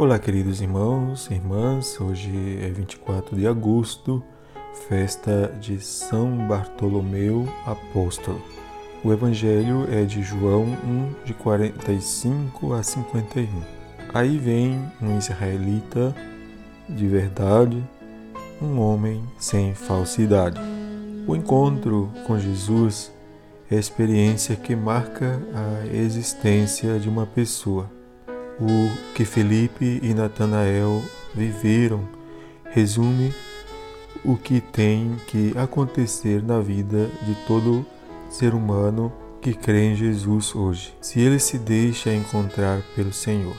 Olá, queridos irmãos e irmãs. Hoje é 24 de agosto, festa de São Bartolomeu Apóstolo. O evangelho é de João 1, de 45 a 51. Aí vem um israelita de verdade, um homem sem falsidade. O encontro com Jesus é a experiência que marca a existência de uma pessoa o que Felipe e Natanael viveram resume o que tem que acontecer na vida de todo ser humano que crê em Jesus hoje, se ele se deixa encontrar pelo Senhor.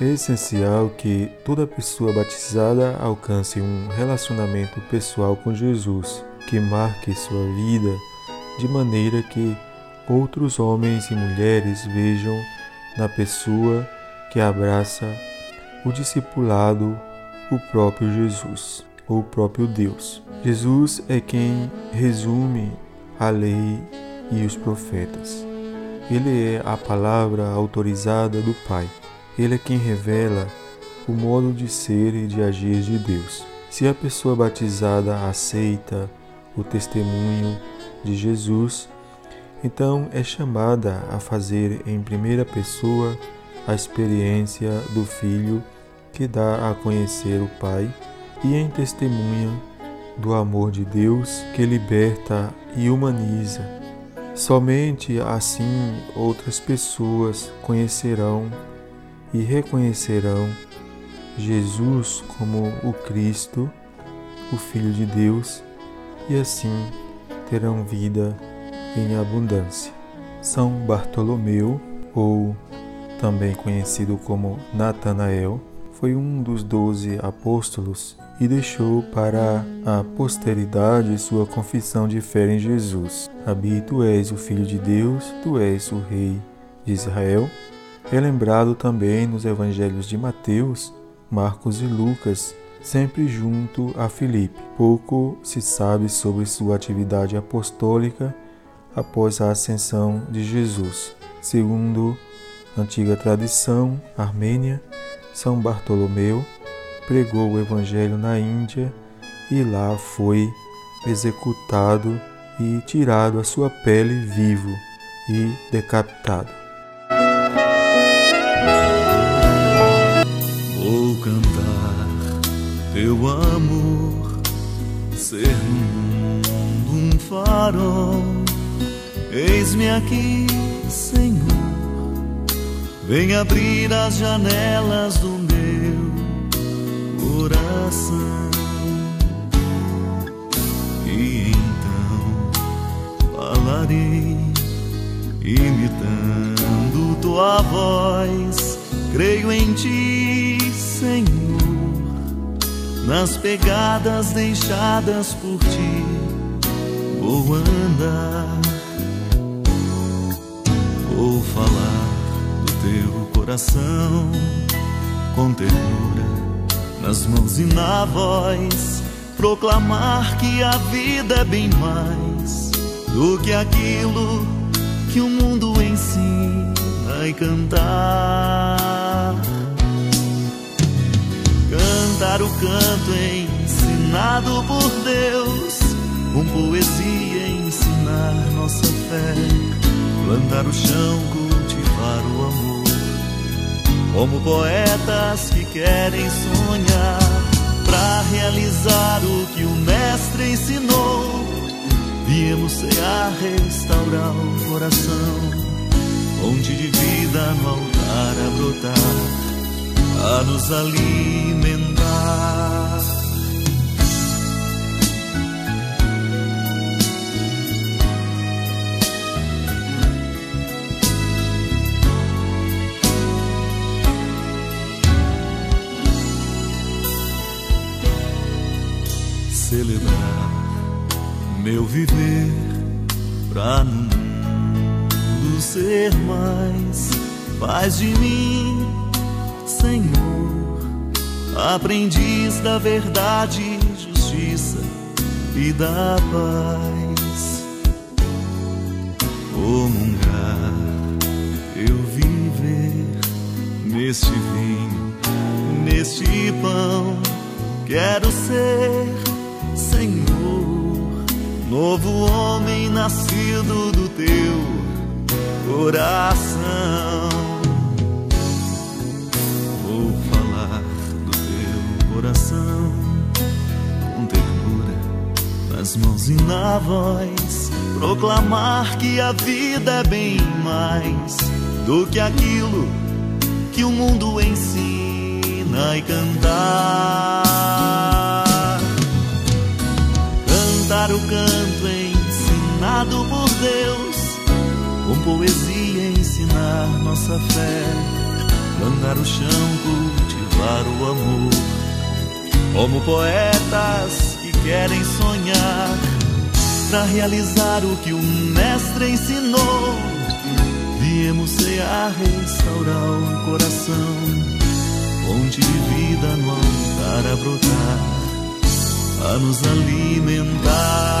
É essencial que toda pessoa batizada alcance um relacionamento pessoal com Jesus, que marque sua vida de maneira que outros homens e mulheres vejam na pessoa que abraça o discipulado, o próprio Jesus, ou o próprio Deus. Jesus é quem resume a lei e os profetas. Ele é a palavra autorizada do Pai. Ele é quem revela o modo de ser e de agir de Deus. Se a pessoa batizada aceita o testemunho de Jesus, então é chamada a fazer em primeira pessoa a experiência do Filho que dá a conhecer o Pai e em testemunha do amor de Deus que liberta e humaniza. Somente assim outras pessoas conhecerão e reconhecerão Jesus como o Cristo, o Filho de Deus, e assim terão vida em abundância. São Bartolomeu, ou também conhecido como Natanael, foi um dos doze apóstolos e deixou para a posteridade sua confissão de fé em Jesus. Abi, tu és o Filho de Deus, tu és o Rei de Israel. É lembrado também nos evangelhos de Mateus, Marcos e Lucas, sempre junto a Filipe. Pouco se sabe sobre sua atividade apostólica após a ascensão de Jesus. Segundo antiga tradição armênia, São Bartolomeu pregou o Evangelho na Índia e lá foi executado e tirado a sua pele vivo e decapitado. Vou cantar teu amor, ser no mundo um farol. Eis-me aqui, Senhor Vem abrir as janelas do meu coração. E então falarei, imitando tua voz. Creio em ti, Senhor, nas pegadas deixadas por ti. Vou andar, vou falar coração com ternura nas mãos e na voz proclamar que a vida é bem mais do que aquilo que o mundo ensina e cantar. Cantar o canto ensinado por Deus com poesia ensinar nossa fé plantar o chão cultivar o amor como poetas que querem sonhar para realizar o que o mestre ensinou. Viemos cear, restaurar o coração, fonte de vida no altar a brotar, a nos. Celebrar meu viver pra no mundo ser mais. Faz de mim, Senhor, aprendiz da verdade, justiça e da paz. Comungar, eu viver neste vinho neste pão. Quero ser, novo homem nascido do teu coração. Vou falar do teu coração com ternura nas mãos e na voz, proclamar que a vida é bem mais do que aquilo que o mundo ensina e cantar. Cantar o canto por Deus, com poesia ensinar nossa fé. Andar o chão, cultivar o amor, como poetas que querem sonhar, para realizar o que o Mestre ensinou Viemos cear, restaurar o coração, fonte de vida no altar a brotar, a nos alimentar.